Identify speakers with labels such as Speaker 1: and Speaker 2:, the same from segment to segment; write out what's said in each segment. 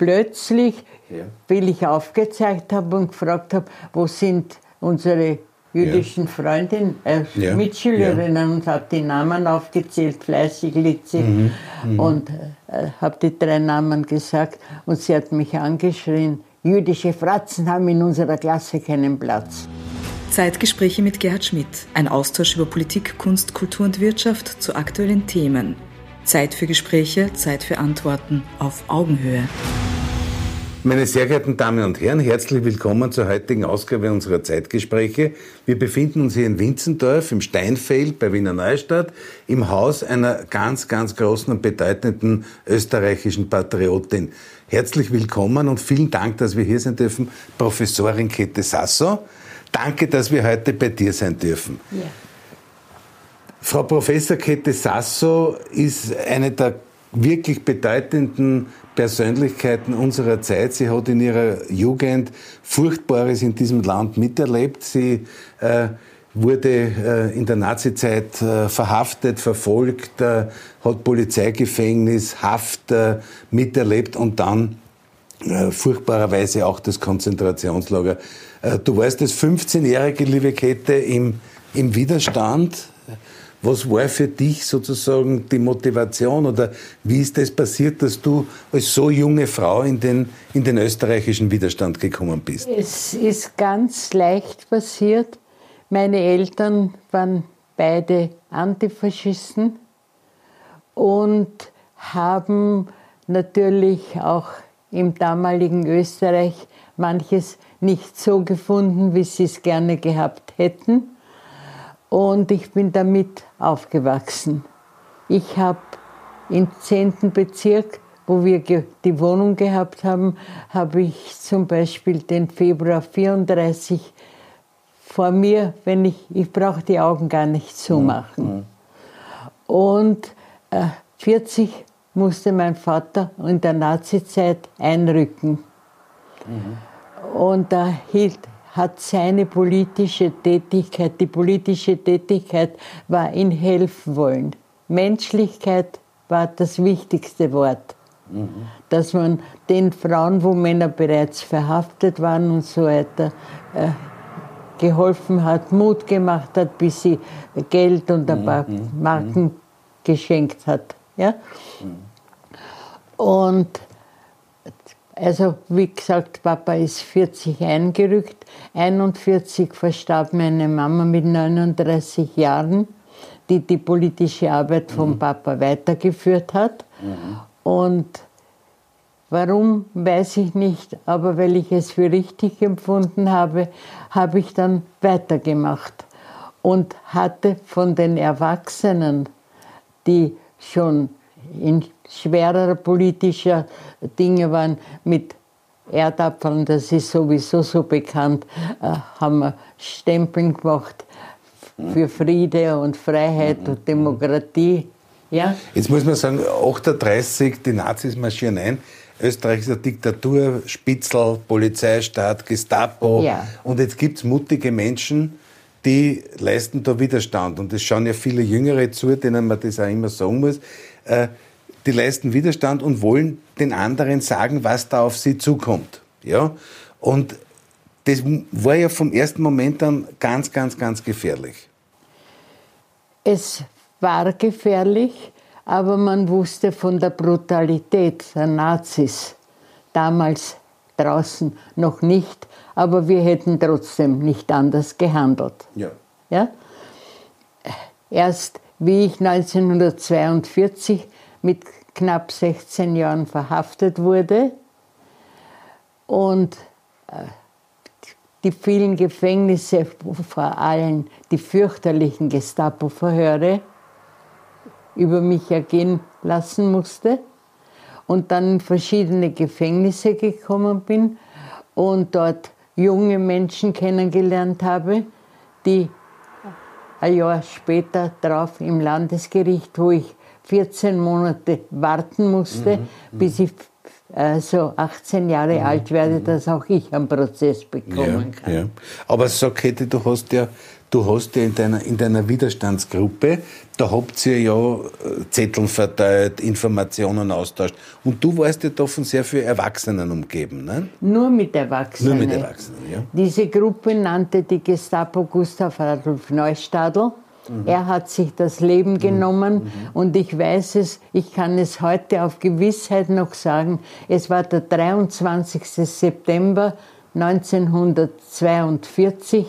Speaker 1: plötzlich, ja. weil ich aufgezeigt habe und gefragt habe, wo sind unsere jüdischen ja. Freundinnen, äh, ja. Mitschülerinnen ja. und habe die Namen aufgezählt, fleißig litzig mhm. mhm. und äh, habe die drei Namen gesagt und sie hat mich angeschrien, jüdische Fratzen haben in unserer Klasse keinen Platz.
Speaker 2: Zeitgespräche mit Gerhard Schmidt, ein Austausch über Politik, Kunst, Kultur und Wirtschaft zu aktuellen Themen. Zeit für Gespräche, Zeit für Antworten auf Augenhöhe.
Speaker 3: Meine sehr geehrten Damen und Herren, herzlich willkommen zur heutigen Ausgabe unserer Zeitgespräche. Wir befinden uns hier in Winzendorf im Steinfeld bei Wiener Neustadt im Haus einer ganz, ganz großen und bedeutenden österreichischen Patriotin. Herzlich willkommen und vielen Dank, dass wir hier sein dürfen, Professorin Käthe Sasso. Danke, dass wir heute bei dir sein dürfen. Ja. Frau Professor Käthe Sasso ist eine der wirklich bedeutenden Persönlichkeiten unserer Zeit. Sie hat in ihrer Jugend Furchtbares in diesem Land miterlebt. Sie äh, wurde äh, in der Nazizeit äh, verhaftet, verfolgt, äh, hat Polizeigefängnis, Haft äh, miterlebt und dann äh, furchtbarerweise auch das Konzentrationslager. du warst als 15-jährige, liebe Kette, im, im Widerstand. Was war für dich sozusagen die Motivation oder wie ist das passiert, dass du als so junge Frau in den, in den österreichischen Widerstand gekommen bist?
Speaker 1: Es ist ganz leicht passiert. Meine Eltern waren beide Antifaschisten und haben natürlich auch im damaligen Österreich manches nicht so gefunden, wie sie es gerne gehabt hätten. Und ich bin damit aufgewachsen. Ich habe im 10. Bezirk, wo wir die Wohnung gehabt haben, habe ich zum Beispiel den Februar 34 vor mir, wenn ich, ich brauche die Augen gar nicht zumachen. Mhm. Und äh, 40 musste mein Vater in der Nazizeit einrücken. Mhm. Und da hielt, hat seine politische Tätigkeit, die politische Tätigkeit war in helfen wollen. Menschlichkeit war das wichtigste Wort. Mhm. Dass man den Frauen, wo Männer bereits verhaftet waren und so weiter, äh, geholfen hat, Mut gemacht hat, bis sie Geld und ein paar mhm. Marken mhm. geschenkt hat. Ja? Mhm. Und also wie gesagt, Papa ist 40 eingerückt. 41 verstarb meine Mama mit 39 Jahren, die die politische Arbeit vom mhm. Papa weitergeführt hat. Mhm. Und warum, weiß ich nicht, aber weil ich es für richtig empfunden habe, habe ich dann weitergemacht und hatte von den Erwachsenen, die schon in schwerer politischer Dinge waren mit Erdapfeln, das ist sowieso so bekannt, äh, haben wir Stempeln gemacht für Friede und Freiheit und Demokratie. Ja?
Speaker 3: Jetzt muss man sagen, 38, die Nazis marschieren ein. Österreich ist eine Diktatur, Spitzel, Polizeistaat, Gestapo. Ja. Und jetzt gibt es mutige Menschen, die leisten da Widerstand. Und es schauen ja viele Jüngere zu, denen man das auch immer sagen muss. Die leisten Widerstand und wollen den anderen sagen, was da auf sie zukommt. Ja? Und das war ja vom ersten Moment an ganz, ganz, ganz gefährlich.
Speaker 1: Es war gefährlich, aber man wusste von der Brutalität der Nazis damals draußen noch nicht, aber wir hätten trotzdem nicht anders gehandelt. Ja. Ja? Erst wie ich 1942 mit knapp 16 Jahren verhaftet wurde. Und äh, die vielen Gefängnisse, vor allem die fürchterlichen Gestapo-Verhöre, über mich ergehen lassen musste. Und dann in verschiedene Gefängnisse gekommen bin und dort junge Menschen kennengelernt habe, die ein Jahr später drauf im Landesgericht, wo ich 14 Monate warten musste, mhm. bis ich also 18 Jahre mhm. alt werde, dass auch ich einen Prozess bekommen
Speaker 3: ja, kann. Ja. Aber sag Käthe, du hast ja du hast ja in deiner, in deiner Widerstandsgruppe, da habt ihr ja äh, Zetteln verteilt, Informationen austauscht. Und du warst ja da von sehr vielen Erwachsenen umgeben, ne?
Speaker 1: Nur mit Erwachsenen.
Speaker 3: Nur mit Erwachsenen, ja.
Speaker 1: Diese Gruppe nannte die Gestapo Gustav Adolf Neustadl. Mhm. Er hat sich das Leben genommen mhm. und ich weiß es, ich kann es heute auf Gewissheit noch sagen, es war der 23. September 1942.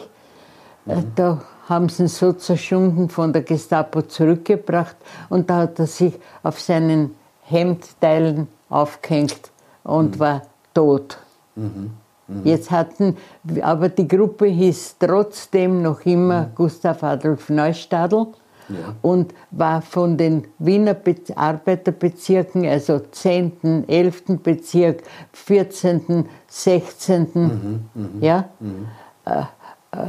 Speaker 1: Mhm. Da haben sie ihn so zerschunden von der Gestapo zurückgebracht und da hat er sich auf seinen Hemdteilen aufgehängt und mhm. war tot. Mhm. Mhm. Jetzt hatten, aber die Gruppe hieß trotzdem noch immer mhm. Gustav Adolf Neustadl ja. und war von den Wiener Be Arbeiterbezirken, also 10., 11. Bezirk, 14., 16., mhm. ja, mhm. Äh, äh,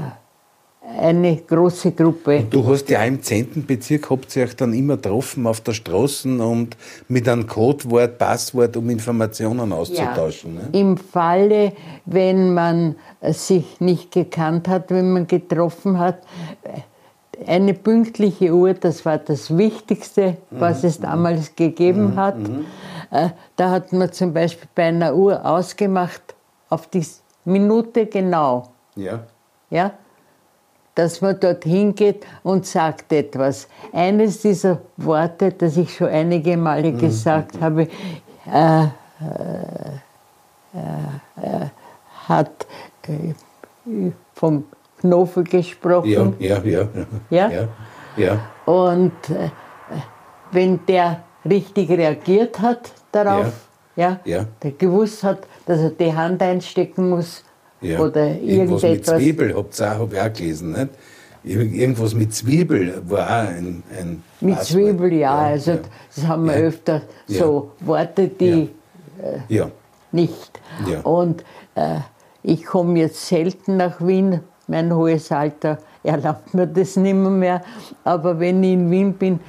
Speaker 1: eine große Gruppe.
Speaker 3: Und du hast ja im 10. Bezirk, habt ihr euch dann immer getroffen auf der Straße und mit einem Codewort, Passwort, um Informationen auszutauschen.
Speaker 1: Ja. Ne? Im Falle, wenn man sich nicht gekannt hat, wenn man getroffen hat, eine pünktliche Uhr, das war das Wichtigste, was mhm. es damals gegeben mhm. hat. Mhm. Äh, da hat man zum Beispiel bei einer Uhr ausgemacht, auf die Minute genau.
Speaker 3: Ja.
Speaker 1: Ja? Dass man dorthin geht und sagt etwas. Eines dieser Worte, das ich schon einige Male mhm. gesagt habe, äh, äh, äh, hat äh, vom Knofel gesprochen.
Speaker 3: Ja, ja,
Speaker 1: ja. ja? ja. Und äh, wenn der richtig reagiert hat darauf, ja, ja, der gewusst hat, dass er die Hand einstecken muss, ja. Oder irgendwas
Speaker 3: mit Zwiebel, habt ihr auch, hab ich auch gelesen. Nicht? Irgendwas mit Zwiebel war auch ein, ein
Speaker 1: Mit Passwort. Zwiebel, ja. ja also ja. das haben wir öfter so Worte, die äh, nicht. Und äh, ich komme jetzt selten nach Wien. Mein hohes Alter erlaubt mir das nicht mehr. Aber wenn ich in Wien bin,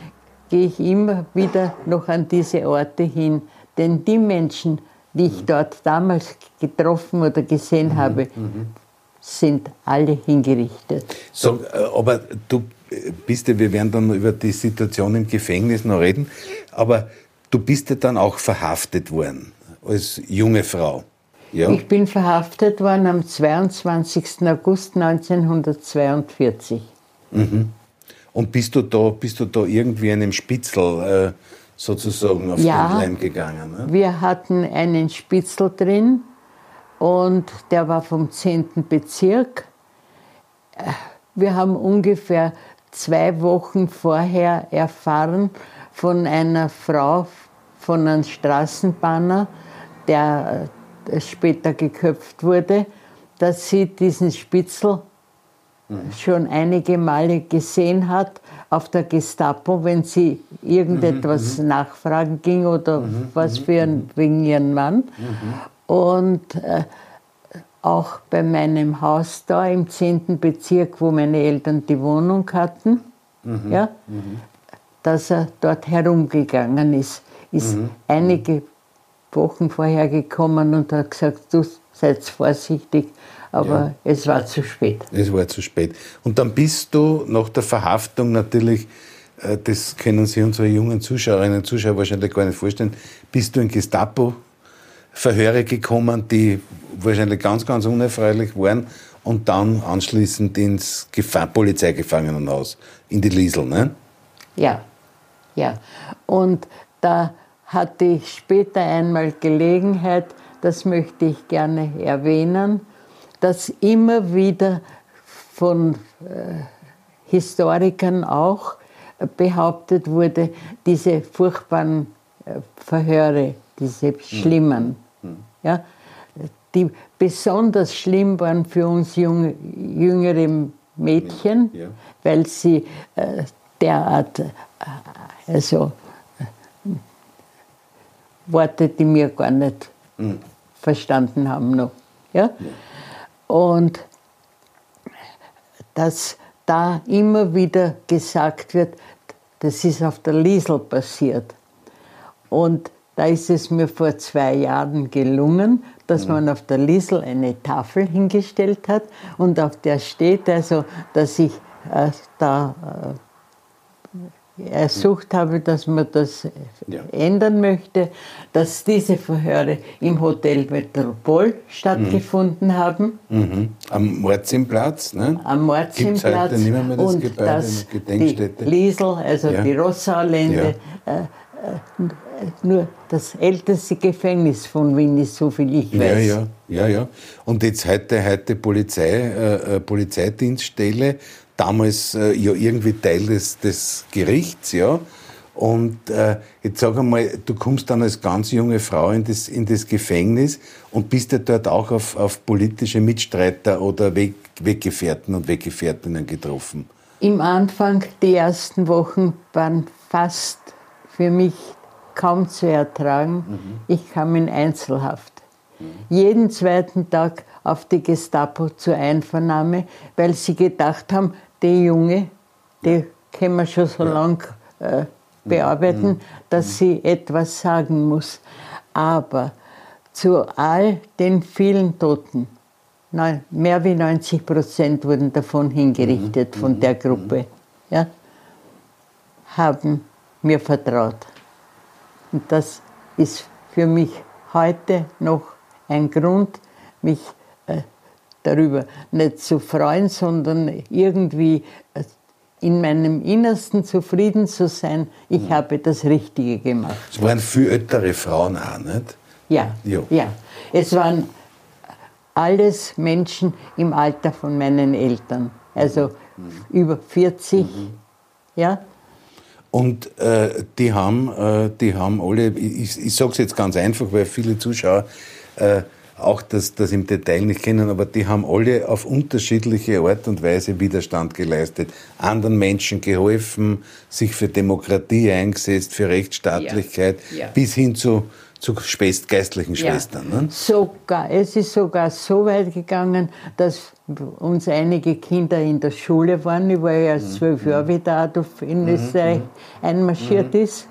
Speaker 1: gehe ich immer wieder noch an diese Orte hin. Denn die Menschen, die ich dort damals getroffen oder gesehen mhm. habe, mhm. sind alle hingerichtet.
Speaker 3: So, äh, aber du bist ja, wir werden dann über die Situation im Gefängnis noch reden, aber du bist ja dann auch verhaftet worden als junge Frau.
Speaker 1: Ja? Ich bin verhaftet worden am 22. August 1942.
Speaker 3: Mhm. Und bist du da, bist du da irgendwie einem Spitzel äh, sozusagen auf ja, den Leim gegangen. Ne?
Speaker 1: Wir hatten einen Spitzel drin und der war vom 10. Bezirk. Wir haben ungefähr zwei Wochen vorher erfahren von einer Frau, von einem Straßenbahner, der äh, später geköpft wurde, dass sie diesen Spitzel mhm. schon einige Male gesehen hat auf der Gestapo, wenn sie irgendetwas mhm, mhm. nachfragen ging oder mhm, was mhm, für ein, mhm. wegen ihrem Mann. Und äh, auch bei meinem Haus da im 10. Bezirk, wo meine Eltern die Wohnung hatten, ja, dass er dort herumgegangen ist. Ist einige Wochen vorher gekommen und hat gesagt, du seid vorsichtig, aber ja. es war zu spät.
Speaker 3: Es war zu spät. Und dann bist du nach der Verhaftung natürlich, äh, das können sich unsere jungen Zuschauerinnen und Zuschauer wahrscheinlich gar nicht vorstellen, bist du in Gestapo-Verhöre gekommen, die wahrscheinlich ganz, ganz unerfreulich waren und dann anschließend ins Gefahr Polizeigefangenenhaus, in die Liesel, ne?
Speaker 1: Ja, ja. Und da hatte ich später einmal Gelegenheit, das möchte ich gerne erwähnen, dass immer wieder von äh, Historikern auch behauptet wurde, diese furchtbaren äh, Verhöre, diese hm. schlimmen, mhm. ja, die besonders schlimm waren für uns junge, jüngere Mädchen, ja. weil sie äh, derart, äh, also äh, Worte, die wir gar nicht mhm. verstanden haben noch. Ja? ja. Und dass da immer wieder gesagt wird, das ist auf der Liesel passiert. Und da ist es mir vor zwei Jahren gelungen, dass man auf der Liesel eine Tafel hingestellt hat und auf der steht also, dass ich äh, da äh, ersucht habe, dass man das ja. ändern möchte, dass diese Verhöre im Hotel Metropol stattgefunden mhm. haben.
Speaker 3: Mhm. Am Morzimplatz, ne?
Speaker 1: Am Morzimplatz.
Speaker 3: Heute nicht mehr das
Speaker 1: und
Speaker 3: Gebäude,
Speaker 1: dass die Liesel, also ja. die Rossaulände, ja. äh, nur das älteste Gefängnis von Wien ist, so viel ich weiß.
Speaker 3: Ja, ja, ja, ja. Und jetzt heute, heute Polizei, äh, äh, Polizeidienststelle, damals äh, ja irgendwie Teil des, des Gerichts, ja. Und äh, jetzt sag einmal, du kommst dann als ganz junge Frau in das, in das Gefängnis und bist ja dort auch auf, auf politische Mitstreiter oder Weg, Weggefährten und Weggefährtinnen getroffen.
Speaker 1: Im Anfang, die ersten Wochen, waren fast für mich kaum zu ertragen. Mhm. Ich kam in Einzelhaft. Mhm. Jeden zweiten Tag auf die Gestapo zur Einvernahme, weil sie gedacht haben, die Junge, die können wir schon so ja. lange äh, bearbeiten, mhm. dass mhm. sie etwas sagen muss. Aber zu all den vielen Toten, mehr wie 90 Prozent wurden davon hingerichtet, mhm. von der Gruppe, ja, haben mir vertraut. Und das ist für mich heute noch ein Grund, mich äh, darüber nicht zu freuen, sondern irgendwie in meinem Innersten zufrieden zu sein, ich mhm. habe das Richtige gemacht.
Speaker 3: Es waren viel ältere Frauen auch, nicht?
Speaker 1: Ja, jo. ja. Es waren alles Menschen im Alter von meinen Eltern, also mhm. über 40, mhm. ja.
Speaker 3: Und äh, die, haben, äh, die haben alle, ich, ich sage es jetzt ganz einfach, weil viele Zuschauer äh, auch das, das im Detail nicht kennen, aber die haben alle auf unterschiedliche Art und Weise Widerstand geleistet, anderen Menschen geholfen, sich für Demokratie eingesetzt, für Rechtsstaatlichkeit, ja. Ja. bis hin zu zu geistlichen Schwestern. Ja.
Speaker 1: Ne? Sogar, es ist sogar so weit gegangen, dass uns einige Kinder in der Schule waren. Ich war ja erst mhm. zwölf Jahre, wie der Adolf in mhm. Österreich mhm. einmarschiert ist,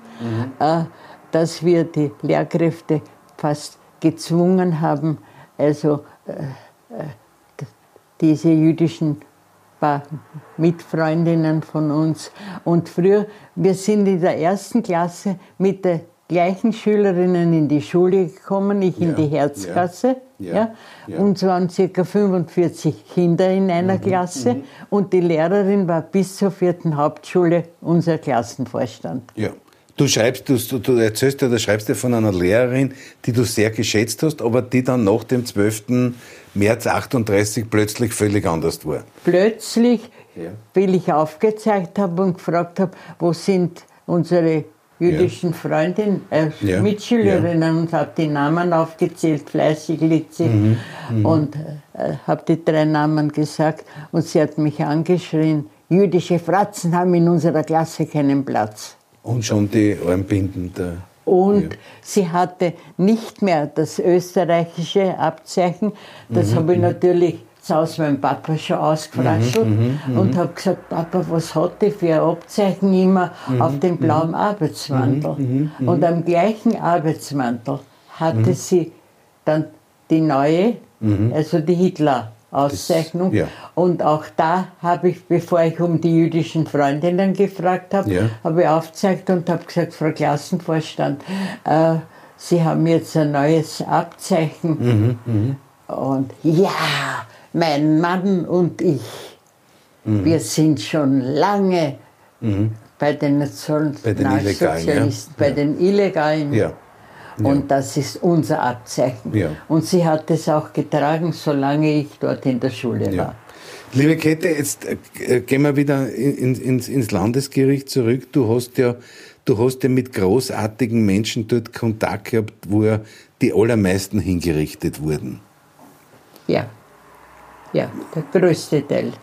Speaker 1: äh, dass wir die Lehrkräfte fast gezwungen haben, also äh, äh, diese jüdischen paar Mitfreundinnen von uns. Und früher, wir sind in der ersten Klasse mit der gleichen Schülerinnen in die Schule gekommen, ich in ja, die Herzklasse. Ja, ja, ja, Und es waren ca. 45 Kinder in einer mhm, Klasse. Mhm. Und die Lehrerin war bis zur vierten Hauptschule unser Klassenvorstand.
Speaker 3: Ja. Du schreibst, du, du erzählst du schreibst ja von einer Lehrerin, die du sehr geschätzt hast, aber die dann nach dem 12. März 38 plötzlich völlig anders war.
Speaker 1: Plötzlich, ja. weil ich aufgezeigt habe und gefragt habe, wo sind unsere jüdischen ja. Freundin, äh, ja. Mitschülerinnen ja. und habe die Namen aufgezählt, fleißig Litzi, mhm. mhm. und äh, habe die drei Namen gesagt und sie hat mich angeschrien, jüdische Fratzen haben in unserer Klasse keinen Platz.
Speaker 3: Und schon die Armbinden
Speaker 1: da. Und sie hatte nicht mehr das österreichische Abzeichen, das mhm. habe ich mhm. natürlich zu Hause meinem Papa schon ausgefraschelt mhm, mhm, mhm, und habe gesagt, Papa, was hat die für ein Abzeichen immer auf dem blauen. Arbeitsmantel? Und am gleichen Arbeitsmantel hatte sie dann die neue, also die Hitler-Auszeichnung. Ja. Und auch da habe ich, bevor ich um die jüdischen Freundinnen gefragt habe, ja. habe ich aufgezeigt und habe gesagt, Frau Klassenvorstand, äh, Sie haben jetzt ein neues Abzeichen. Und ja, mein Mann und ich, mhm. wir sind schon lange mhm. bei den Nationalsozialisten, bei den Illegalen. Ja. Ja. Und das ist unser Abzeichen. Ja. Und sie hat es auch getragen, solange ich dort in der Schule war.
Speaker 3: Liebe Käthe, jetzt äh, gehen wir wieder in, ins, ins Landesgericht zurück. Du hast ja du hast ja mit großartigen Menschen dort Kontakt gehabt, wo ja die allermeisten hingerichtet wurden.
Speaker 1: Ja. Ja, der größte Teil.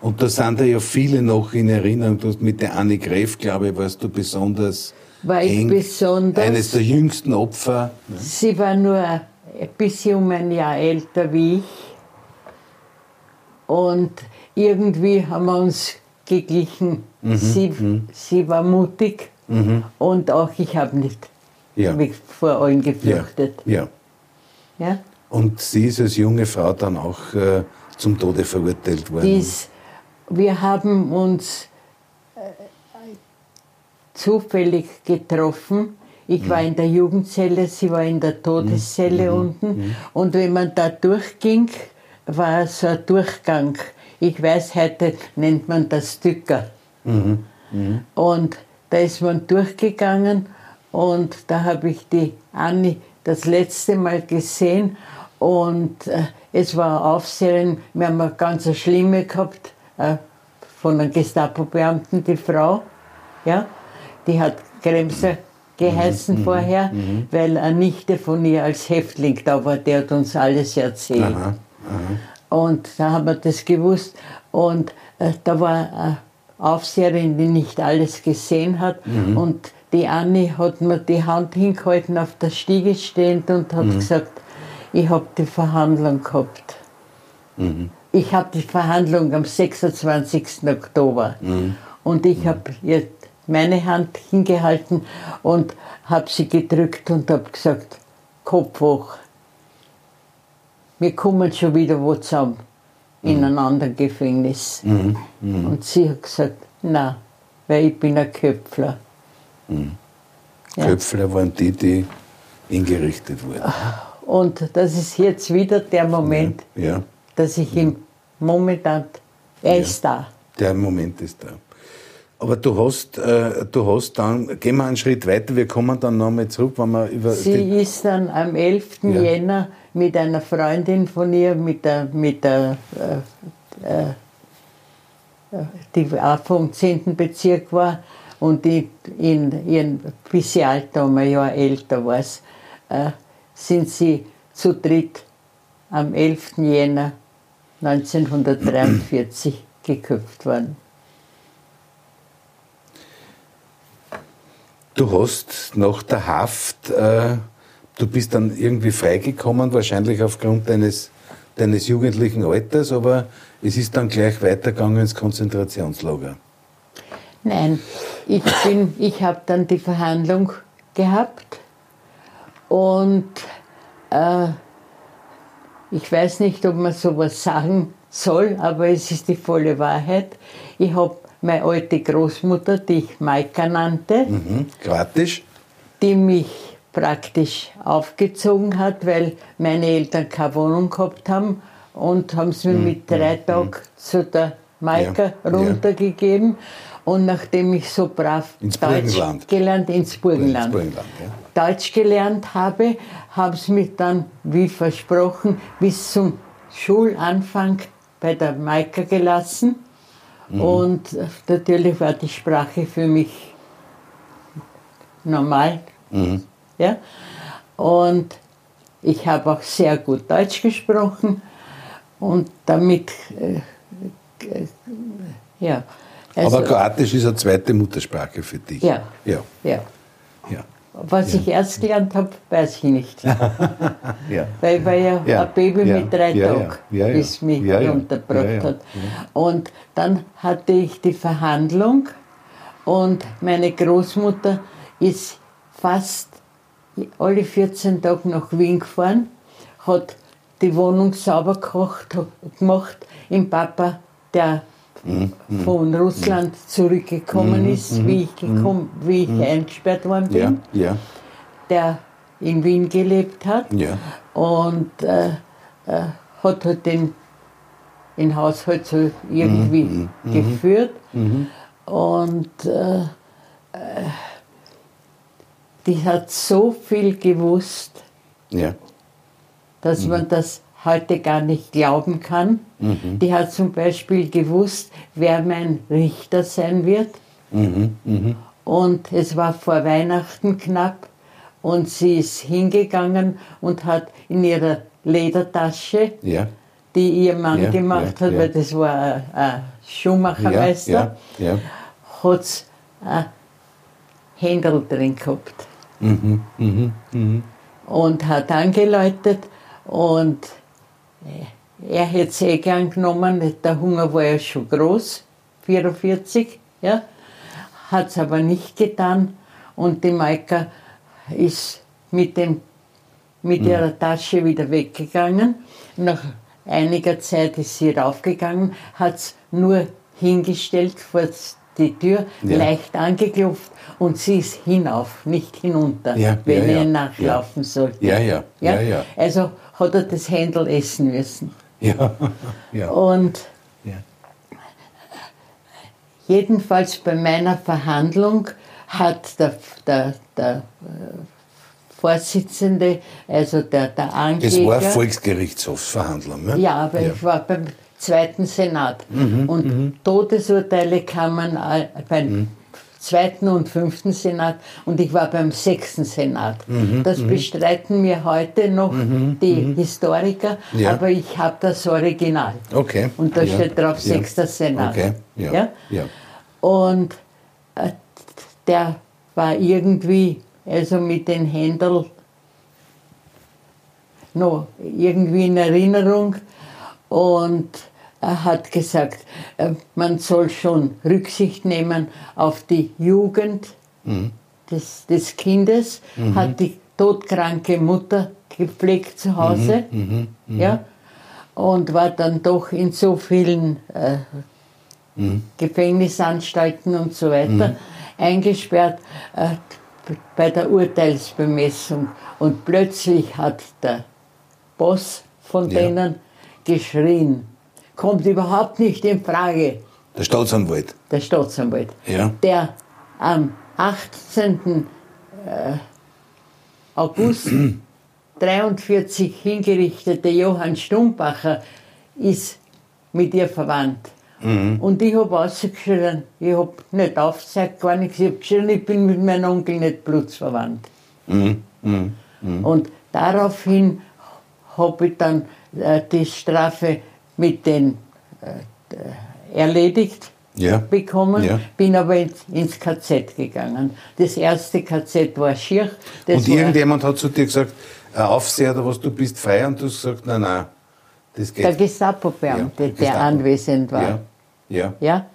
Speaker 3: Und da sind ja viele noch in Erinnerung. Du hast mit der Annie Greff, glaube ich, warst du besonders
Speaker 1: war ich besonders.
Speaker 3: Eines der jüngsten Opfer.
Speaker 1: Sie war nur ein bisschen um ein Jahr älter wie ich. Und irgendwie haben wir uns geglichen. Mhm. Sie, mhm. sie war mutig mhm. und auch ich habe nicht ja. mich vor allen gefürchtet.
Speaker 3: Ja. ja. ja. Und sie ist als junge Frau dann auch äh, zum Tode verurteilt worden.
Speaker 1: Die ist wir haben uns zufällig getroffen. Ich war in der Jugendzelle, sie war in der Todeszelle unten. Und wenn man da durchging, war so ein Durchgang. Ich weiß, heute nennt man das Dücker. Und da ist man durchgegangen und da habe ich die Anni das letzte Mal gesehen und äh, es war Aufsehen, wir haben eine ganz schlimme gehabt, äh, von einem Gestapo-Beamten, die Frau, ja, die hat Kremser geheißen
Speaker 3: Mhm,
Speaker 1: vorher, weil eine Nichte von ihr als Häftling da war, der hat uns alles erzählt. Und da haben wir das gewusst. Und äh, da war eine Aufseherin, die nicht alles gesehen hat.
Speaker 3: Mhm.
Speaker 1: Und die Anni hat mir die Hand hingehalten auf der Stiege stehend und hat
Speaker 3: Mhm.
Speaker 1: gesagt, ich habe die Verhandlung gehabt.
Speaker 3: Mhm.
Speaker 1: Ich habe die Verhandlung am 26. Oktober.
Speaker 3: Mhm.
Speaker 1: Und ich habe ihr meine Hand hingehalten und habe sie gedrückt und habe gesagt, Kopf hoch. Wir kommen schon wieder wo zusammen, in einem anderen Gefängnis. Und sie hat gesagt, na, weil ich bin ein Köpfler. Ja.
Speaker 3: Köpfler waren die, die hingerichtet wurden.
Speaker 1: Und das ist jetzt wieder der Moment,
Speaker 3: Ja,
Speaker 1: dass ich ihm momentan, er ist da.
Speaker 3: der Moment ist da. Aber du hast, äh, du hast dann, gehen wir einen Schritt weiter, wir kommen dann nochmal zurück, wenn wir über
Speaker 1: Sie ist dann am 11.
Speaker 3: Ja.
Speaker 1: Jänner mit einer Freundin von ihr, mit der, mit der äh, äh, die auch vom 10. Bezirk war und die in ihren bisschen Alter, um ein Jahr älter war, äh, sind sie zu dritt am 11. Jänner 1943 geköpft worden.
Speaker 3: Du hast nach der Haft, äh, du bist dann irgendwie freigekommen, wahrscheinlich aufgrund deines, deines jugendlichen Alters, aber es ist dann gleich weitergegangen ins Konzentrationslager.
Speaker 1: Nein, ich, ich habe dann die Verhandlung gehabt und äh, ich weiß nicht, ob man sowas sagen soll, aber es ist die volle Wahrheit. Ich habe meine alte Großmutter, die ich Maika nannte,
Speaker 3: Mhm. Kroatisch?
Speaker 1: die mich praktisch aufgezogen hat, weil meine Eltern keine Wohnung gehabt haben und haben sie mir mit drei Tagen zu der Maika
Speaker 3: Mhm. Ja, ja.
Speaker 1: runtergegeben. Und nachdem ich so brav
Speaker 3: Ins
Speaker 1: Deutsch
Speaker 3: Burgenland.
Speaker 1: gelernt, ins Burgenland,
Speaker 3: Ins Burgenland, ja.
Speaker 1: Deutsch gelernt habe, haben sie mich dann, wie versprochen, bis zum Schulanfang bei der Maika gelassen.
Speaker 3: Mhm.
Speaker 1: Und natürlich war die Sprache für mich normal.
Speaker 3: Mhm.
Speaker 1: Ja? Und ich habe auch sehr gut Deutsch gesprochen und damit, äh, äh, ja. Also,
Speaker 3: aber Kroatisch ist eine zweite Muttersprache für dich.
Speaker 1: Ja.
Speaker 3: Ja.
Speaker 1: ja.
Speaker 3: ja.
Speaker 1: Was ich erst gelernt habe, weiß ich nicht.
Speaker 3: ja.
Speaker 1: Weil ich war ja,
Speaker 3: Ja,
Speaker 1: ein Baby
Speaker 3: ja,
Speaker 1: mit drei
Speaker 3: ja,
Speaker 1: Tagen,
Speaker 3: ja, ja,
Speaker 1: bis mich
Speaker 3: ja, ja, ja, ja,
Speaker 1: hat. Und dann hatte ich die Verhandlung und meine Großmutter ist fast alle 14 Tage nach Wien gefahren, hat die Wohnung sauber gemacht. Im Papa, der von Russland zurückgekommen ist, wie ich, gekommen, wie ich eingesperrt worden bin.
Speaker 3: Ja, ja,
Speaker 1: der in Wien gelebt hat
Speaker 3: ja.
Speaker 1: und äh, äh, hat halt den, den Haushalt so irgendwie geführt. Und äh, äh, die hat so viel gewusst,
Speaker 3: ja.
Speaker 1: dass man das heute gar nicht glauben kann. Die hat zum Beispiel gewusst, wer mein Richter sein wird. Und es war vor Weihnachten knapp und sie ist hingegangen und hat in ihrer Ledertasche,
Speaker 3: ja.
Speaker 1: die ihr Mann
Speaker 3: Ja,
Speaker 1: gemacht
Speaker 3: ja,
Speaker 1: hat, weil das war ein, ein Schuhmachermeister,
Speaker 3: Ja,
Speaker 1: hat ein Händel drin gehabt. Und hat angeläutet und er hätte es eh gern genommen, der Hunger war ja schon groß, 44, ja, hat es aber nicht getan und die Maika ist mit, dem, mit ihrer Tasche wieder weggegangen. Nach einiger Zeit ist sie raufgegangen, hat es nur hingestellt vor die Tür,
Speaker 3: Ja.
Speaker 1: leicht angeklopft und sie ist hinauf, nicht hinunter,
Speaker 3: Ja,
Speaker 1: wenn
Speaker 3: ja,
Speaker 1: er nachlaufen sollte.
Speaker 3: Ja, ja, ja, ja.
Speaker 1: Also hat er das Händel essen müssen.
Speaker 3: Ja, ja.
Speaker 1: Und
Speaker 3: ja.
Speaker 1: jedenfalls bei meiner Verhandlung hat der, der, der äh, Vorsitzende, also der, der
Speaker 3: Das
Speaker 1: Ankläger...
Speaker 3: war Volksgerichtshofsverhandlung, ne?
Speaker 1: Ja, aber ich war beim zweiten Senat. und Todesurteile kamen all- beim zweiten und fünften Senat und ich war beim sechsten Senat. Das bestreiten mir heute noch die Historiker,
Speaker 3: Ja.
Speaker 1: aber ich habe das Original.
Speaker 3: Okay.
Speaker 1: Und da
Speaker 3: Ja.
Speaker 1: steht drauf
Speaker 3: Ja.
Speaker 1: sechster Senat.
Speaker 3: Okay, ja. ja.
Speaker 1: Und äh, der war irgendwie, also mit den Händel noch irgendwie in Erinnerung und er hat gesagt, äh, man soll schon Rücksicht nehmen auf die Jugend des, des Kindes, hat die todkranke Mutter gepflegt zu Hause, ja, und war dann doch in so vielen äh, Gefängnisanstalten und so weiter eingesperrt äh, bei der Urteilsbemessung. Und plötzlich hat der Boss von
Speaker 3: Ja.
Speaker 1: denen geschrien, kommt überhaupt nicht in Frage,
Speaker 3: Der Staatsanwalt.
Speaker 1: der Staatsanwalt,
Speaker 3: Ja.
Speaker 1: der am 18. äh, August 43 hingerichtete Johann Stumbacher ist mit ihr verwandt. Und ich habe ausgeschrien, ich habe nicht aufgezeigt, gar nichts, ich habe geschrien, ich bin mit meinem Onkel nicht blutsverwandt. Und daraufhin habe ich dann äh, die Strafe mit den äh, erledigt
Speaker 3: Ja.
Speaker 1: bekommen,
Speaker 3: Ja.
Speaker 1: bin aber ins, KZ gegangen. Das erste KZ war Schirch.
Speaker 3: Und irgendjemand hat zu dir gesagt, ein Aufseher oder was, du bist frei und du hast gesagt, nein, nein, das geht.
Speaker 1: der Gestapo-Beamte,
Speaker 3: Ja,
Speaker 1: der
Speaker 3: Gestapo.
Speaker 1: anwesend war.
Speaker 3: Ja, ja.
Speaker 1: Ja?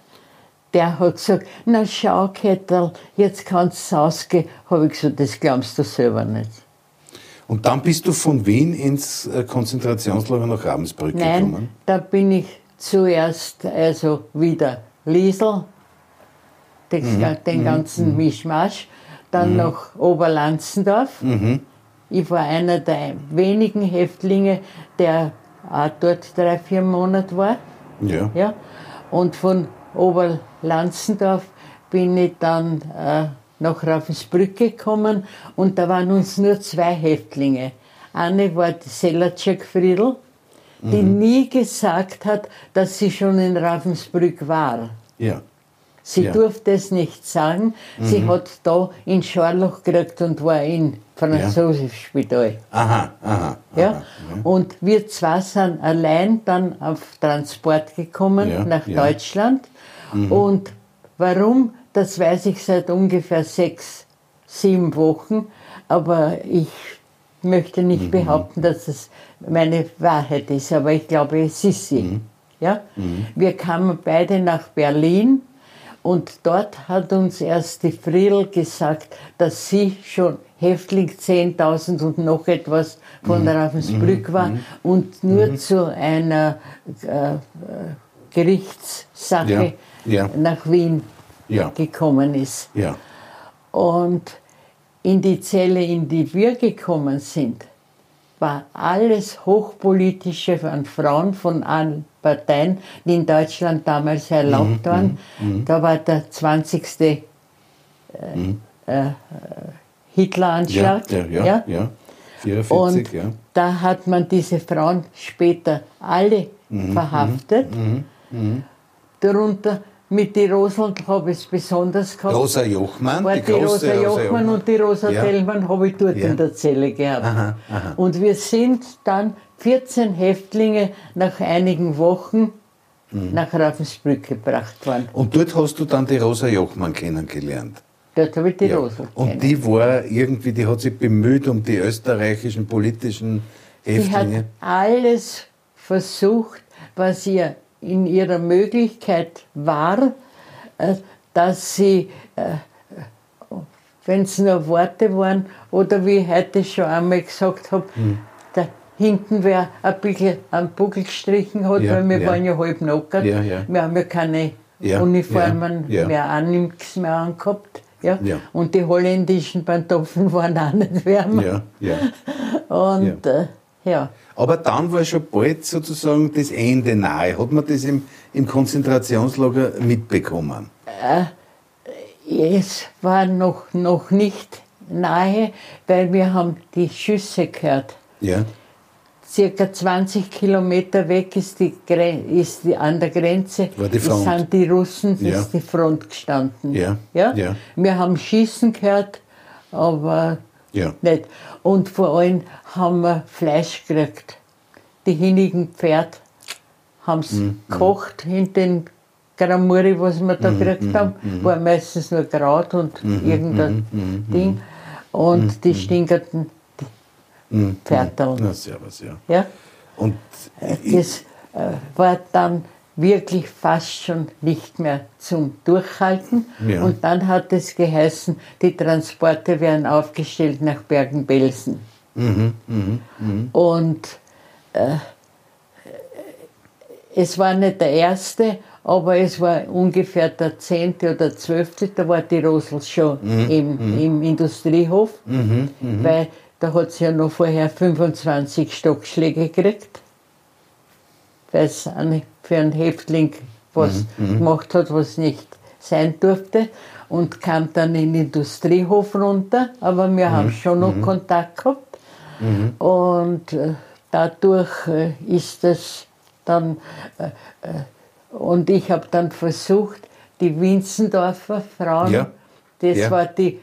Speaker 1: Der hat gesagt, na schau Kettel, jetzt kannst du ausgehen. Habe ich gesagt, das glaubst du selber nicht.
Speaker 3: Und dann bist du von Wien ins äh, Konzentrationslager nach Ravensbrück
Speaker 1: Nein,
Speaker 3: gekommen.
Speaker 1: da bin ich zuerst also wieder Liesel, den,
Speaker 3: Mhm.
Speaker 1: den ganzen Mischmasch, dann nach Oberlanzendorf.
Speaker 3: Mhm.
Speaker 1: Ich war einer der wenigen Häftlinge, der auch dort drei, vier Monate war.
Speaker 3: Ja.
Speaker 1: Ja? Und von Oberlanzendorf bin ich dann äh, nach Ravensbrück gekommen und da waren uns nur zwei Häftlinge. Eine war die Selacek Friedl, die nie gesagt hat, dass sie schon in Ravensbrück war.
Speaker 3: Ja.
Speaker 1: Sie
Speaker 3: Ja.
Speaker 1: durfte es nicht sagen. Sie hat da in Scharloch gekriegt und war in Französischspital.
Speaker 3: Aha, aha.
Speaker 1: Ja? Und wir zwei sind allein dann auf Transport gekommen
Speaker 3: Ja,
Speaker 1: nach. Deutschland. Und warum, das weiß ich seit ungefähr sechs, sieben Wochen. Aber ich möchte nicht
Speaker 3: Mhm.
Speaker 1: behaupten, dass es meine Wahrheit ist, aber ich glaube, es ist sie.
Speaker 3: Mhm.
Speaker 1: Ja? Wir kamen beide nach Berlin und dort hat uns erst die Friedl gesagt, dass sie schon Häftling 10.000 und noch etwas von
Speaker 3: Mhm.
Speaker 1: Ravensbrück war und nur zu einer äh, äh, Gerichtssache
Speaker 3: Ja, ja.
Speaker 1: nach Wien
Speaker 3: Ja.
Speaker 1: gekommen ist.
Speaker 3: Ja.
Speaker 1: Und in die Zelle, in die wir gekommen sind, war alles Hochpolitische von Frauen von allen Parteien, die in Deutschland damals
Speaker 3: Mhm,
Speaker 1: erlaubt waren. Da war der 20. Äh, äh, Hitleranschlag.
Speaker 3: Ja, ja, ja, ja. 44,
Speaker 1: Und
Speaker 3: ja.
Speaker 1: da hat man diese Frauen später alle
Speaker 3: Mhm,
Speaker 1: verhaftet. Darunter mit die Rosel habe ich es besonders gehabt.
Speaker 3: Rosa Jochmann, die
Speaker 1: die, Rosa Jochmann und die Rosa
Speaker 3: Ja.
Speaker 1: Tellmann habe ich dort
Speaker 3: Ja.
Speaker 1: in der Zelle gehabt.
Speaker 3: Aha, aha.
Speaker 1: Und wir sind dann 14 Häftlinge nach einigen Wochen
Speaker 3: Mhm.
Speaker 1: nach Ravensbrück gebracht worden.
Speaker 3: Und dort hast du dann die Rosa Jochmann kennengelernt.
Speaker 1: Dort habe ich die
Speaker 3: Ja.
Speaker 1: Rosel
Speaker 3: Und die war irgendwie, die hat sich bemüht um die österreichischen politischen
Speaker 1: Sie hat
Speaker 3: Häftlinge.
Speaker 1: alles versucht, was ihr in ihrer Möglichkeit war, äh, dass sie, wenn es nur Worte waren, oder wie ich heute schon einmal gesagt habe,
Speaker 3: Hm.
Speaker 1: da hinten wer ein bisschen einen Buckel gestrichen hat,
Speaker 3: Ja,
Speaker 1: weil wir
Speaker 3: ja.
Speaker 1: waren ja halb nackert.
Speaker 3: Ja.
Speaker 1: Wir haben ja keine Uniformen mehr nichts mehr angehabt. Ja? Und die holländischen Pantoffeln waren auch nicht wärmer.
Speaker 3: Ja, ja.
Speaker 1: Und. Äh, ja.
Speaker 3: Aber dann war schon bald sozusagen das Ende nahe. Hat man das im, im Konzentrationslager mitbekommen?
Speaker 1: Es war noch, noch nicht nahe, weil wir haben die Schüsse gehört.
Speaker 3: Ja.
Speaker 1: Circa 20 Kilometer weg ist die, Gren- ist die an der Grenze
Speaker 3: War die Front.
Speaker 1: sind die Russen,
Speaker 3: Ja.
Speaker 1: ist die Front gestanden.
Speaker 3: Ja,
Speaker 1: Ja?
Speaker 3: ja.
Speaker 1: Wir haben Schießen gehört, aber
Speaker 3: Ja.
Speaker 1: nicht. Und vor allem haben wir Fleisch gekriegt. Die hinigen Pferd haben es
Speaker 3: Mhm,
Speaker 1: gekocht in den Gramuri, was wir
Speaker 3: Mhm,
Speaker 1: da gekriegt haben. War meistens nur Kraut und irgendein Ding. Und die stinkerten Pferdl.
Speaker 3: Na, servus, ja.
Speaker 1: Ja?
Speaker 3: Und
Speaker 1: Das äh, war dann wirklich fast schon nicht mehr zum Durchhalten.
Speaker 3: Ja.
Speaker 1: Und dann hat es geheißen, die Transporte werden aufgestellt nach Bergen-Belsen. Und äh, es war nicht der erste, aber es war ungefähr der zehnte oder zwölfte, da war die Rosel schon im, im Industriehof, weil da hat sie ja noch vorher 25 Stockschläge gekriegt, weil es eine- für einen Häftling was gemacht hat, was nicht sein durfte und kam dann in den Industriehof runter, aber wir haben schon noch Kontakt gehabt. Und äh, dadurch äh, ist es dann äh, und ich habe dann versucht, die Winzendorfer Frauen,
Speaker 3: Ja.
Speaker 1: das
Speaker 3: Ja.
Speaker 1: war die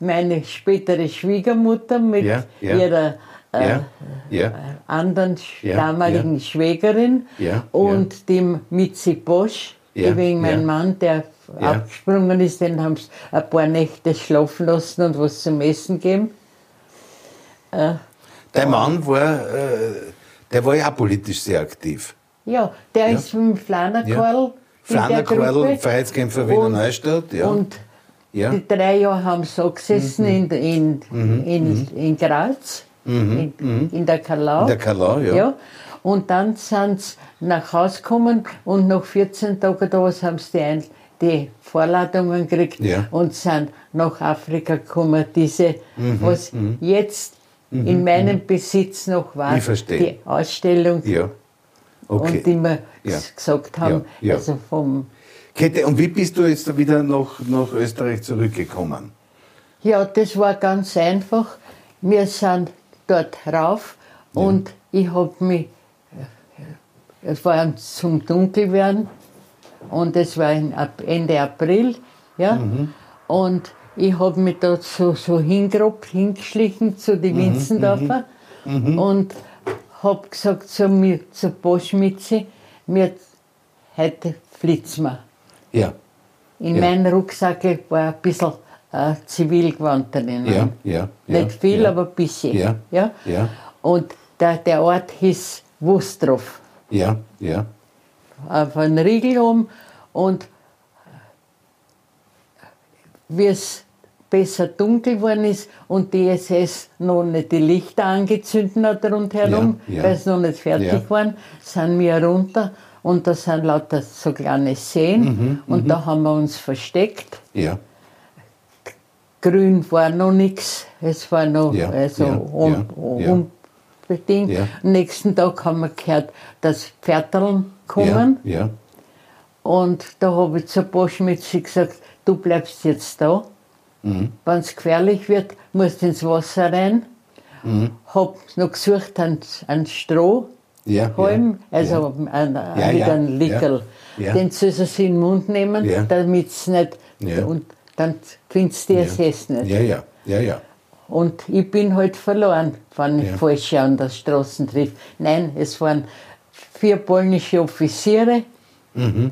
Speaker 1: meine spätere Schwiegermutter mit
Speaker 3: Ja, ja.
Speaker 1: ihrer äh,
Speaker 3: ja, ja,
Speaker 1: anderen
Speaker 3: Ja,
Speaker 1: damaligen Schwägerin
Speaker 3: Ja,
Speaker 1: und dem Mitzi Bosch,
Speaker 3: Ja,
Speaker 1: wegen
Speaker 3: ja.
Speaker 1: mein Mann, der
Speaker 3: Ja.
Speaker 1: abgesprungen ist, den haben sie ein paar Nächte schlafen lassen und was zum Essen gegeben.
Speaker 3: Dein Mann war, äh, der war ja politisch sehr aktiv.
Speaker 1: Ja, der
Speaker 3: Ja.
Speaker 1: ist mit Flanerkorl.
Speaker 3: Flanerkorl, Freiheitskämpfer Wiener Neustadt, ja.
Speaker 1: Und
Speaker 3: Ja. Mhm.
Speaker 1: die drei Jahre haben sie so gesessen in, in, in, in Graz, in, in der Kalau.
Speaker 3: Mhm. In der Kalau, ja.
Speaker 1: Und dann sind sie nach Hause gekommen und nach 14 Tagen da was haben sie die, Ein die Vorladungen gekriegt
Speaker 3: Ja.
Speaker 1: und sind nach Afrika gekommen. Diese,
Speaker 3: Mhm,
Speaker 1: was jetzt in meinem Besitz noch war,
Speaker 3: Ich verstehe.
Speaker 1: die Ausstellung
Speaker 3: Ja. Okay.
Speaker 1: und die mir
Speaker 3: Ja.
Speaker 1: gesagt haben,
Speaker 3: Ja, ja.
Speaker 1: also vom
Speaker 3: Käthe, und wie bist du jetzt wieder nach, nach Österreich zurückgekommen?
Speaker 1: Ja, das war ganz einfach. Wir sind dort rauf und ich habe mich, äh, es war zum Dunkelwerden und es war Ende April, ja, und ich habe mich dort so, so hingerobt, hingeschlichen zu den Winzendorfer und habe gesagt zu mir, zu Boschmitzi, mir heute flitzen wir.
Speaker 3: Ja.
Speaker 1: In
Speaker 3: Ja.
Speaker 1: meinem Rucksack war ein bisschen äh, Zivilgewand drinnen.
Speaker 3: Ja, ja, ja,
Speaker 1: Nicht viel,
Speaker 3: ja.
Speaker 1: aber ein bisschen.
Speaker 3: Ja,
Speaker 1: Ja?
Speaker 3: ja.
Speaker 1: Und der, der Ort hieß Wustrov.
Speaker 3: Ja, ja.
Speaker 1: Auf einen Riegel um und wie es besser dunkel geworden ist und die SS noch nicht die Lichter angezündet hat rundherum,
Speaker 3: Ja, ja.
Speaker 1: weil es noch nicht fertig
Speaker 3: Ja.
Speaker 1: waren, sind wir runter und da sind lauter so kleine Seen
Speaker 3: Mhm,
Speaker 1: und da haben wir uns versteckt.
Speaker 3: Ja.
Speaker 1: Grün war noch nichts, es war noch
Speaker 3: Ja,
Speaker 1: also
Speaker 3: ja,
Speaker 1: un,
Speaker 3: ja.
Speaker 1: unbedingt. Am nächsten Tag haben wir gehört, dass Pferdern kommen. Und da habe ich zur Boschmitzi gesagt, du bleibst jetzt da.
Speaker 3: Mhm.
Speaker 1: Wenn es gefährlich wird, musst du ins Wasser rein.
Speaker 3: Mhm.
Speaker 1: Hab noch gesucht an, an Stroh.
Speaker 3: Ja,
Speaker 1: Halm,
Speaker 3: ja,
Speaker 1: also An,
Speaker 3: Ja,
Speaker 1: mit
Speaker 3: ja,
Speaker 1: einem Lickel.
Speaker 3: ja, ja.
Speaker 1: Den soll sie in den Mund nehmen,
Speaker 3: Ja.
Speaker 1: damit es nicht.
Speaker 3: Ja.
Speaker 1: Und dann findest du die SS nicht.
Speaker 3: Ja, ja, ja, ja.
Speaker 1: Und ich bin halt verloren, wenn ich
Speaker 3: Ja.
Speaker 1: Falsche an der Straße triff. Nein, es waren vier polnische Offiziere.
Speaker 3: Mhm,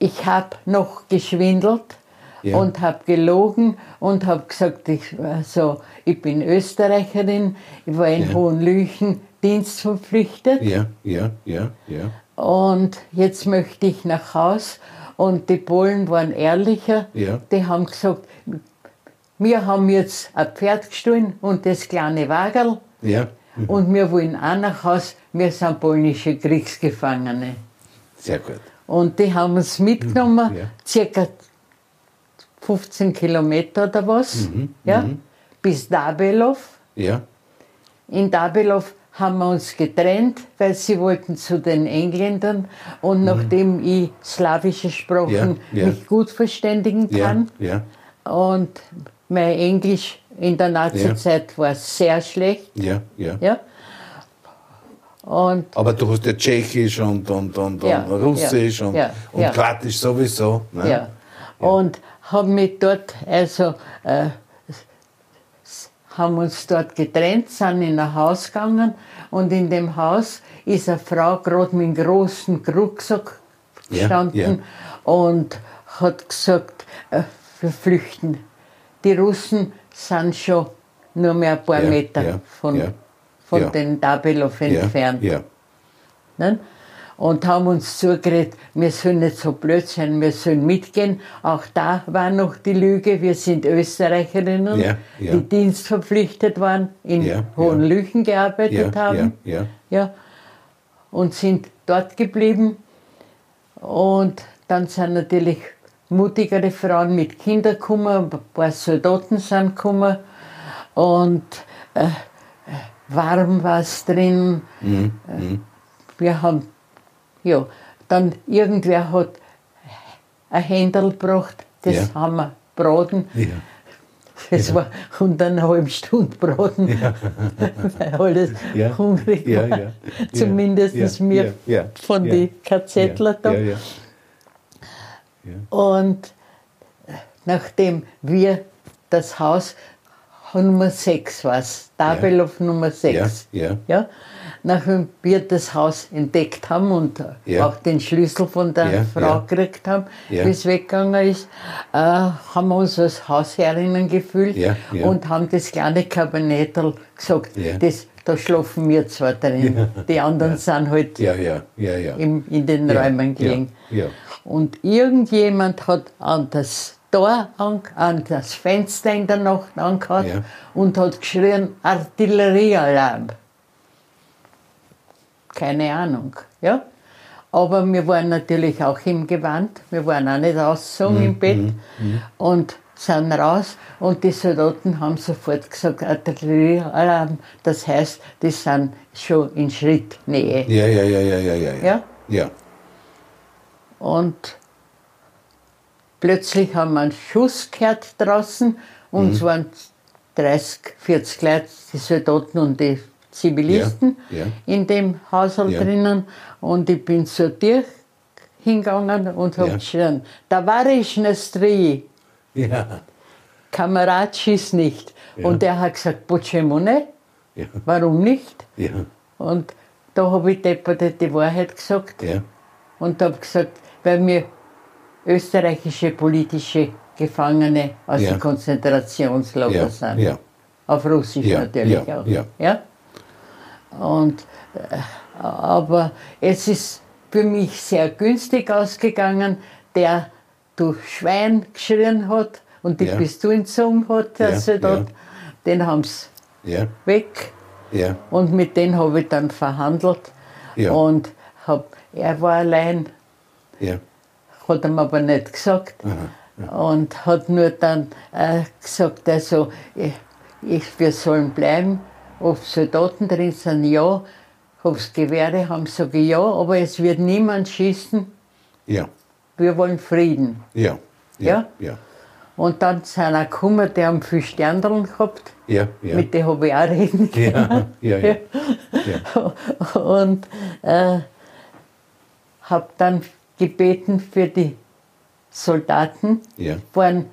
Speaker 1: Ich habe noch geschwindelt
Speaker 3: Ja.
Speaker 1: und habe gelogen und habe gesagt, ich, also, ich bin Österreicherin, ich war in
Speaker 3: Ja.
Speaker 1: Hohenlüchen dienstverpflichtet
Speaker 3: Ja, ja, ja, ja.
Speaker 1: und jetzt möchte ich nach Haus. Und die Polen waren ehrlicher.
Speaker 3: Ja.
Speaker 1: Die haben gesagt, wir haben jetzt ein Pferd gestohlen und das kleine Wagerl
Speaker 3: Ja.
Speaker 1: und wir wollen auch nach Haus. Wir sind polnische Kriegsgefangene.
Speaker 3: Sehr gut.
Speaker 1: Und die haben uns mitgenommen,
Speaker 3: Ja.
Speaker 1: circa 15 Kilometer oder was,
Speaker 3: Mhm,
Speaker 1: ja, bis Dabelov.
Speaker 3: Ja.
Speaker 1: In Dabelov haben wir uns getrennt, weil sie wollten zu den Engländern. Und nachdem ich slawische Sprachen
Speaker 3: Mhm. Ja, ja.
Speaker 1: mich gut verständigen kann
Speaker 3: Ja.
Speaker 1: und mein Englisch in der Nazizeit war sehr schlecht,
Speaker 3: Ja. Ja.
Speaker 1: Und
Speaker 3: Aber du hast ja Tschechisch und, und, und, und Russisch und, und. Kroatisch sowieso. Ne?
Speaker 1: Ja. Und haben mich dort, also äh, haben uns dort getrennt, sind in ein Haus gegangen und in dem Haus ist eine Frau gerade mit einem großen Rucksack
Speaker 3: Ja,
Speaker 1: gestanden
Speaker 3: ja.
Speaker 1: und hat gesagt, äh, wir flüchten. Die Russen sind schon nur mehr ein paar
Speaker 3: Ja,
Speaker 1: Meter
Speaker 3: ja,
Speaker 1: von,
Speaker 3: ja,
Speaker 1: von
Speaker 3: ja.
Speaker 1: den Dabelov
Speaker 3: Ja.
Speaker 1: entfernt. Und haben uns zugeredet, wir sollen nicht so blöd sein, wir sollen mitgehen. Auch da war noch die Lüge, wir sind Österreicherinnen,
Speaker 3: Ja, ja.
Speaker 1: die dienstverpflichtet waren, in
Speaker 3: Ja.
Speaker 1: Hohenlüchen gearbeitet haben.
Speaker 3: ja,
Speaker 1: und sind dort geblieben. Und dann sind natürlich mutigere Frauen mit Kindern gekommen, ein paar Soldaten sind gekommen. Und äh, warm war es drin.
Speaker 3: Mhm,
Speaker 1: Äh, wir haben, ja, dann irgendwer hat ein Händel gebracht, das
Speaker 3: Ja.
Speaker 1: haben wir braten.
Speaker 3: Ja.
Speaker 1: Es war und eine halbe Stunde braten, weil alles
Speaker 3: Ja.
Speaker 1: hungrig
Speaker 3: Ja,
Speaker 1: war.
Speaker 3: ja.
Speaker 1: Zumindest
Speaker 3: Ja,
Speaker 1: mir
Speaker 3: ja, ja,
Speaker 1: von
Speaker 3: ja.
Speaker 1: den KZler da.
Speaker 3: Ja, ja.
Speaker 1: Und nachdem wir das Haus Nummer 6 war es, Dabelov Nummer 6.
Speaker 3: Ja, Ja,
Speaker 1: nachdem wir das Haus entdeckt haben und
Speaker 3: Ja.
Speaker 1: auch den Schlüssel von der
Speaker 3: Ja,
Speaker 1: Frau
Speaker 3: ja.
Speaker 1: gekriegt haben,
Speaker 3: Ja.
Speaker 1: es weggegangen ist, äh, haben wir uns als Hausherrinnen gefühlt und haben das kleine Kabinettel gesagt, das, da schlafen wir zwar drin, die anderen sind halt im, in den Räumen gelegen. Und irgendjemand hat an das Tor, an, an das Fenster in der Nacht angehört
Speaker 3: Ja.
Speaker 1: und hat geschrien, Artilleriealarm. Keine Ahnung, ja. Aber wir waren natürlich auch im Gewand, wir waren auch nicht ausgezogen
Speaker 3: Mhm,
Speaker 1: im Bett und sind raus und die Soldaten haben sofort gesagt, Artilleriealarm, das heißt, die sind schon in Schrittnähe.
Speaker 3: Ja, ja, ja, ja, ja, ja.
Speaker 1: Ja?
Speaker 3: Ja.
Speaker 1: Und plötzlich haben wir einen Schuss gehört draußen und
Speaker 3: Mhm.
Speaker 1: es waren 30, 40 Leute, die Soldaten und die Zivilisten
Speaker 3: ja, ja.
Speaker 1: in dem Haushalt
Speaker 3: ja.
Speaker 1: drinnen und ich bin zur Tür hingegangen und habe
Speaker 3: ja.
Speaker 1: geschrien, Tovarishnestriji,
Speaker 3: ja.
Speaker 1: Kamerad schießt nicht. Und er hat gesagt, Pochemone,
Speaker 3: ja.
Speaker 1: warum nicht? Und da habe ich depperte die Wahrheit gesagt und habe gesagt, weil mir österreichische politische Gefangene aus
Speaker 3: ja.
Speaker 1: den Konzentrationslagern
Speaker 3: ja.
Speaker 1: sind.
Speaker 3: Ja.
Speaker 1: Auf Russisch natürlich auch.
Speaker 3: Ja.
Speaker 1: Und, äh, aber es ist für mich sehr günstig ausgegangen, der du Schwein geschrien hat und die
Speaker 3: Ja.
Speaker 1: Pistole gezogen hat, der
Speaker 3: Ja,
Speaker 1: Soldat,
Speaker 3: ja.
Speaker 1: den haben sie
Speaker 3: Ja.
Speaker 1: weg.
Speaker 3: Ja.
Speaker 1: Und mit denen habe ich dann verhandelt.
Speaker 3: Ja.
Speaker 1: Und hab, er war allein,
Speaker 3: Ja.
Speaker 1: hat ihm aber nicht gesagt. Und hat nur dann äh, gesagt, also, ich, ich, wir sollen bleiben. Ob Soldaten drin sind, ja. Ob es Gewehre haben, sage ich ja. Aber es wird niemand schießen.
Speaker 3: Ja.
Speaker 1: Wir wollen Frieden.
Speaker 3: Ja.
Speaker 1: Ja?
Speaker 3: Ja.
Speaker 1: Und dann sind auch gekommen, die haben viel Sterndeln gehabt.
Speaker 3: Ja. Ja.
Speaker 1: Mit denen habe ich auch reden
Speaker 3: Ja.
Speaker 1: können.
Speaker 3: Ja. Ja. Ja.
Speaker 1: Und äh, habe dann gebeten für die Soldaten.
Speaker 3: Ja.
Speaker 1: Waren,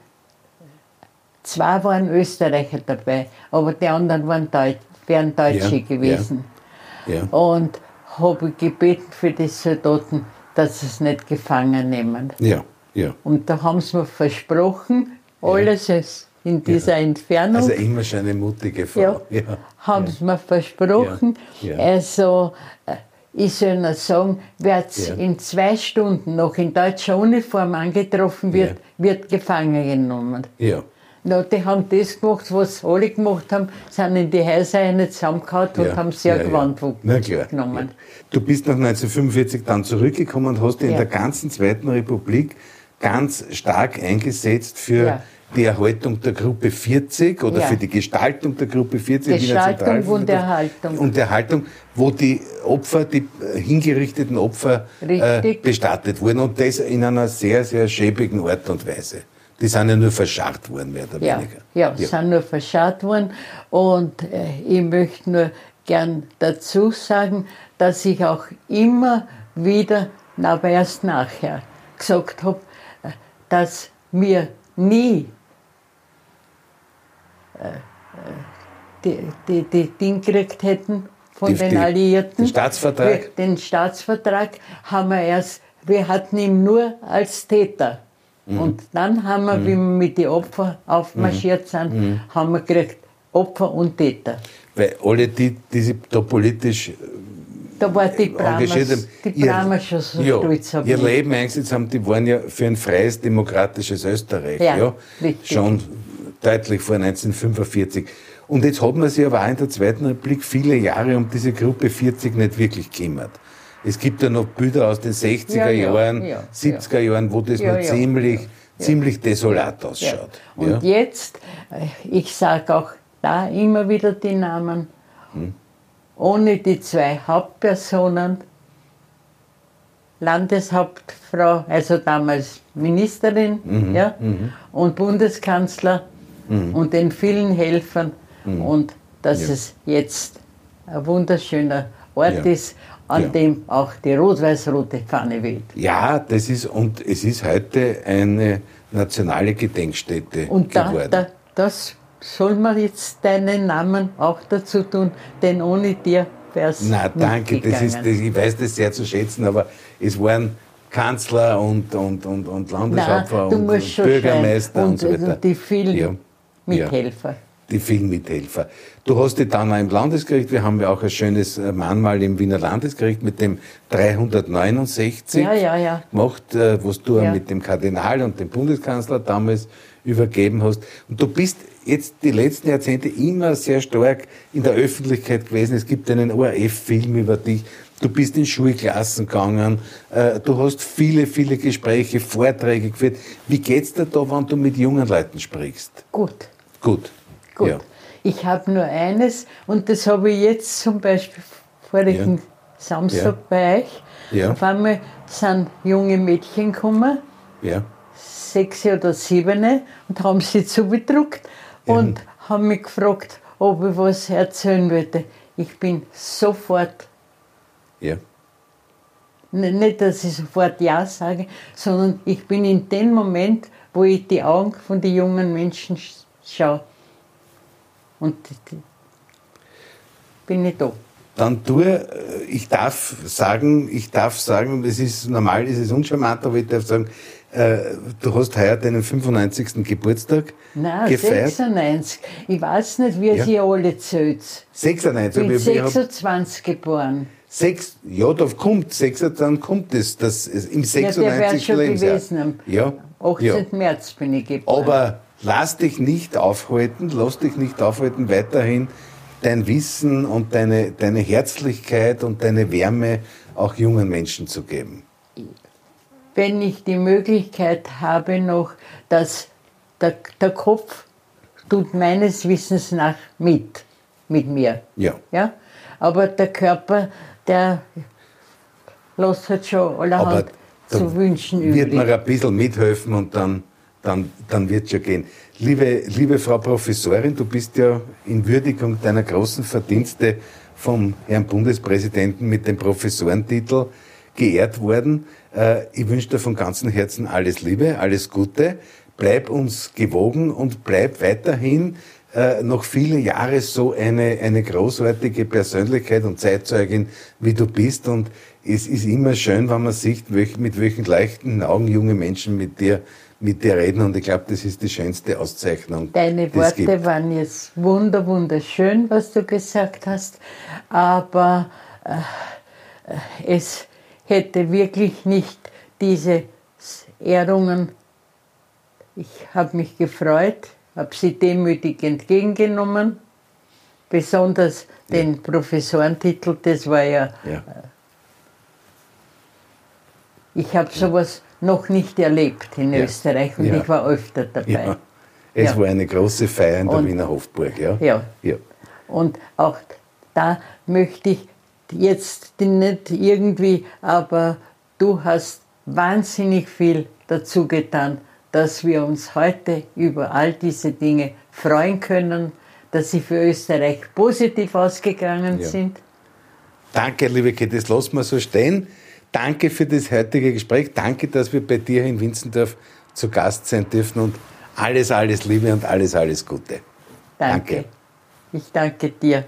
Speaker 1: zwei waren Österreicher dabei, aber die anderen waren Deut wären Deutsche
Speaker 3: Ja,
Speaker 1: gewesen.
Speaker 3: Ja.
Speaker 1: Und habe gebeten für die Soldaten, dass sie es nicht gefangen nehmen.
Speaker 3: Ja. Ja.
Speaker 1: Und da haben sie mir versprochen, alles ist in dieser Entfernung.
Speaker 3: Also immer schon eine mutige Frau.
Speaker 1: Ja,
Speaker 3: Ja.
Speaker 1: haben sie mir versprochen.
Speaker 3: Ja, ja.
Speaker 1: Also, äh, ich soll ihnen sagen, wer
Speaker 3: Ja.
Speaker 1: in zwei Stunden noch in deutscher Uniform angetroffen wird,
Speaker 3: Ja.
Speaker 1: wird gefangen genommen.
Speaker 3: Ja.
Speaker 1: Na, die haben das gemacht, was alle gemacht haben, sind in die Häuser eine zusammengehauen und
Speaker 3: Ja,
Speaker 1: haben sehr
Speaker 3: ja, ja.
Speaker 1: Gewand
Speaker 3: Na klar.
Speaker 1: genommen.
Speaker 3: Du bist nach 1945 dann zurückgekommen und hast dich in
Speaker 1: Ja.
Speaker 3: der ganzen Zweiten Republik ganz stark eingesetzt für
Speaker 1: Ja.
Speaker 3: die Erhaltung der Gruppe 40 oder
Speaker 1: Ja.
Speaker 3: für die Gestaltung der Gruppe 40. Wiener
Speaker 1: Gestaltung und Erhaltung.
Speaker 3: Und Erhaltung, wo die Opfer, die hingerichteten Opfer äh, bestattet wurden und das in einer sehr, sehr schäbigen Art und Weise. Die sind ja nur verscharrt worden, mehr oder
Speaker 1: Ja,
Speaker 3: weniger.
Speaker 1: ja, sind nur verscharrt worden. Und äh, ich möchte nur gern dazu sagen, dass ich auch immer wieder, aber erst nachher, gesagt habe, äh, dass wir nie äh, äh, die, die, die Ding gekriegt hätten von
Speaker 3: Die-
Speaker 1: den
Speaker 3: die-
Speaker 1: Alliierten.
Speaker 3: den Staatsvertrag?
Speaker 1: Wir, den Staatsvertrag haben wir erst, wir hatten ihn nur als Täter.
Speaker 3: Mhm.
Speaker 1: Und dann haben wir, wie wir mit den Opfern aufmarschiert sind,
Speaker 3: Mhm.
Speaker 1: haben wir gekriegt Opfer und Täter.
Speaker 3: Weil alle die, die sich da politisch
Speaker 1: Da war die Bramers,
Speaker 3: haben,
Speaker 1: die Bramers schon so
Speaker 3: ja,
Speaker 1: stolz auf
Speaker 3: ihr. Leben eingesetzt haben, die waren ja für ein freies, demokratisches Österreich. Ja,
Speaker 1: Ja.
Speaker 3: Schon deutlich vor 1945. Und jetzt hat man sich aber auch in der Zweiten Republik viele Jahre um diese Gruppe 40 nicht wirklich gekümmert. Es gibt ja noch Bilder aus den 60er
Speaker 1: Ja, ja,
Speaker 3: Jahren,
Speaker 1: ja,
Speaker 3: 70er Jahren, wo das
Speaker 1: Ja,
Speaker 3: noch
Speaker 1: ja,
Speaker 3: ziemlich,
Speaker 1: ja.
Speaker 3: ziemlich desolat
Speaker 1: Ja.
Speaker 3: ausschaut.
Speaker 1: Und jetzt, äh, ich sage auch da immer wieder die Namen,
Speaker 3: Hm.
Speaker 1: ohne die zwei Hauptpersonen, Landeshauptfrau, also damals Ministerin
Speaker 3: Mhm,
Speaker 1: ja, und Bundeskanzler und den vielen Helfern
Speaker 3: Mhm.
Speaker 1: und dass es jetzt ein wunderschöner Ort
Speaker 3: Ja.
Speaker 1: ist, an
Speaker 3: Ja.
Speaker 1: dem auch die rot-weiß-rote Fahne weht.
Speaker 3: Ja, das ist, und es ist heute eine nationale Gedenkstätte
Speaker 1: Und da,
Speaker 3: geworden.
Speaker 1: da, das soll man jetzt deinen Namen auch dazu tun, denn ohne dir wäre es
Speaker 3: Na, danke, das ist, das, ich weiß das sehr zu schätzen, aber es waren Kanzler und, und, und, und Landeshauptfrau
Speaker 1: du
Speaker 3: und, und Bürgermeister und,
Speaker 1: Und-
Speaker 3: so weiter.
Speaker 1: und die vielen
Speaker 3: Ja.
Speaker 1: Mithelfer.
Speaker 3: Die vielen Mithelfer. Du hast dich dann auch im Landesgericht, wir haben ja auch ein schönes äh, Mahnmal im Wiener Landesgericht mit dem 369
Speaker 1: Ja, ja, ja.
Speaker 3: gemacht, äh, was du mit dem Kardinal und dem Bundeskanzler damals übergeben hast. Und du bist jetzt die letzten Jahrzehnte immer sehr stark in der Öffentlichkeit gewesen. Es gibt einen ORF-Film über dich. Du bist in Schulklassen gegangen. äh, Du hast viele, viele Gespräche, Vorträge geführt. Wie geht's dir da, wenn du mit jungen Leuten sprichst?
Speaker 1: Gut,
Speaker 3: Gut.
Speaker 1: Gut.
Speaker 3: Ja.
Speaker 1: Ich habe nur eines und das habe ich jetzt zum Beispiel vorigen
Speaker 3: Ja.
Speaker 1: Samstag
Speaker 3: Ja.
Speaker 1: bei euch.
Speaker 3: Ja.
Speaker 1: Auf einmal sind junge Mädchen gekommen,
Speaker 3: Ja.
Speaker 1: sechs oder sieben, und haben sie zugedruckt und haben mich gefragt, ob ich was erzählen wollte. Ich bin sofort
Speaker 3: Ja.
Speaker 1: Nicht, dass ich sofort Ja sage, sondern ich bin in dem Moment, wo ich die Augen von den jungen Menschen sch- schaue. Und bin ich da.
Speaker 3: Dann tue, äh, ich darf sagen, ich darf sagen, es ist normal, es ist uncharmant, aber ich darf sagen, äh, du hast heuer deinen 95. Geburtstag
Speaker 1: Nein,
Speaker 3: gefeiert.
Speaker 1: 96. Ich weiß nicht, wie
Speaker 3: Ja.
Speaker 1: sie alle zählt.
Speaker 3: 96.
Speaker 1: Ich bin
Speaker 3: aber ich hab
Speaker 1: 26 geboren.
Speaker 3: sechs, ja, da kommt, sechs, dann kommt es, das, im
Speaker 1: Ja,
Speaker 3: 96.
Speaker 1: der wäre schon
Speaker 3: Lebensjahr.
Speaker 1: gewesen.
Speaker 3: Ja,
Speaker 1: 18.
Speaker 3: ja.
Speaker 1: März bin ich geboren.
Speaker 3: Aber lass dich nicht aufhalten, lass dich nicht aufhalten, weiterhin dein Wissen und deine, deine Herzlichkeit und deine Wärme auch jungen Menschen zu geben.
Speaker 1: wenn ich die Möglichkeit habe noch, dass der, der Kopf tut meines Wissens nach mit, mit mir.
Speaker 3: Ja.
Speaker 1: Ja? Aber der Körper, der lässt halt schon allerhand
Speaker 3: Aber
Speaker 1: zu wünschen
Speaker 3: wird man
Speaker 1: übrig.
Speaker 3: ein bisschen mithelfen und dann, dann, dann wird schon gehen. Liebe, liebe Frau Professorin, du bist ja in Würdigung deiner großen Verdienste vom Herrn Bundespräsidenten mit dem Professorentitel geehrt worden. Äh, Ich wünsche dir von ganzem Herzen alles Liebe, alles Gute. Bleib uns gewogen und bleib weiterhin äh, noch viele Jahre so eine, eine großartige Persönlichkeit und Zeitzeugin, wie du bist. Und es ist immer schön, wenn man sieht, mit welchen leichten Augen junge Menschen mit dir, mit dir reden. Und ich glaube, das ist die schönste Auszeichnung.
Speaker 1: Deine
Speaker 3: es gibt.
Speaker 1: Worte waren jetzt wunder, wunderschön, was du gesagt hast, aber äh, äh, es hätte wirklich nicht diese Ehrungen. Ich habe mich gefreut, habe sie demütig entgegengenommen. Besonders den Professorentitel, das war ja.
Speaker 3: Ja.
Speaker 1: Ich habe sowas noch nicht erlebt in
Speaker 3: Ja.
Speaker 1: Österreich und
Speaker 3: Ja.
Speaker 1: ich war öfter dabei.
Speaker 3: Ja. Es war eine große Feier in der
Speaker 1: Und-
Speaker 3: Wiener Hofburg, ja?
Speaker 1: Ja.
Speaker 3: ja.
Speaker 1: Und auch da möchte ich jetzt nicht irgendwie, aber du hast wahnsinnig viel dazu getan, dass wir uns heute über all diese Dinge freuen können, dass sie für Österreich positiv ausgegangen sind.
Speaker 3: Danke, liebe Kette, das lassen wir so stehen. Danke für das heutige Gespräch. Danke, dass wir bei dir in Winzendorf zu Gast sein dürfen und alles, alles Liebe und alles, alles Gute.
Speaker 1: Danke.
Speaker 3: Danke.
Speaker 1: Ich danke dir.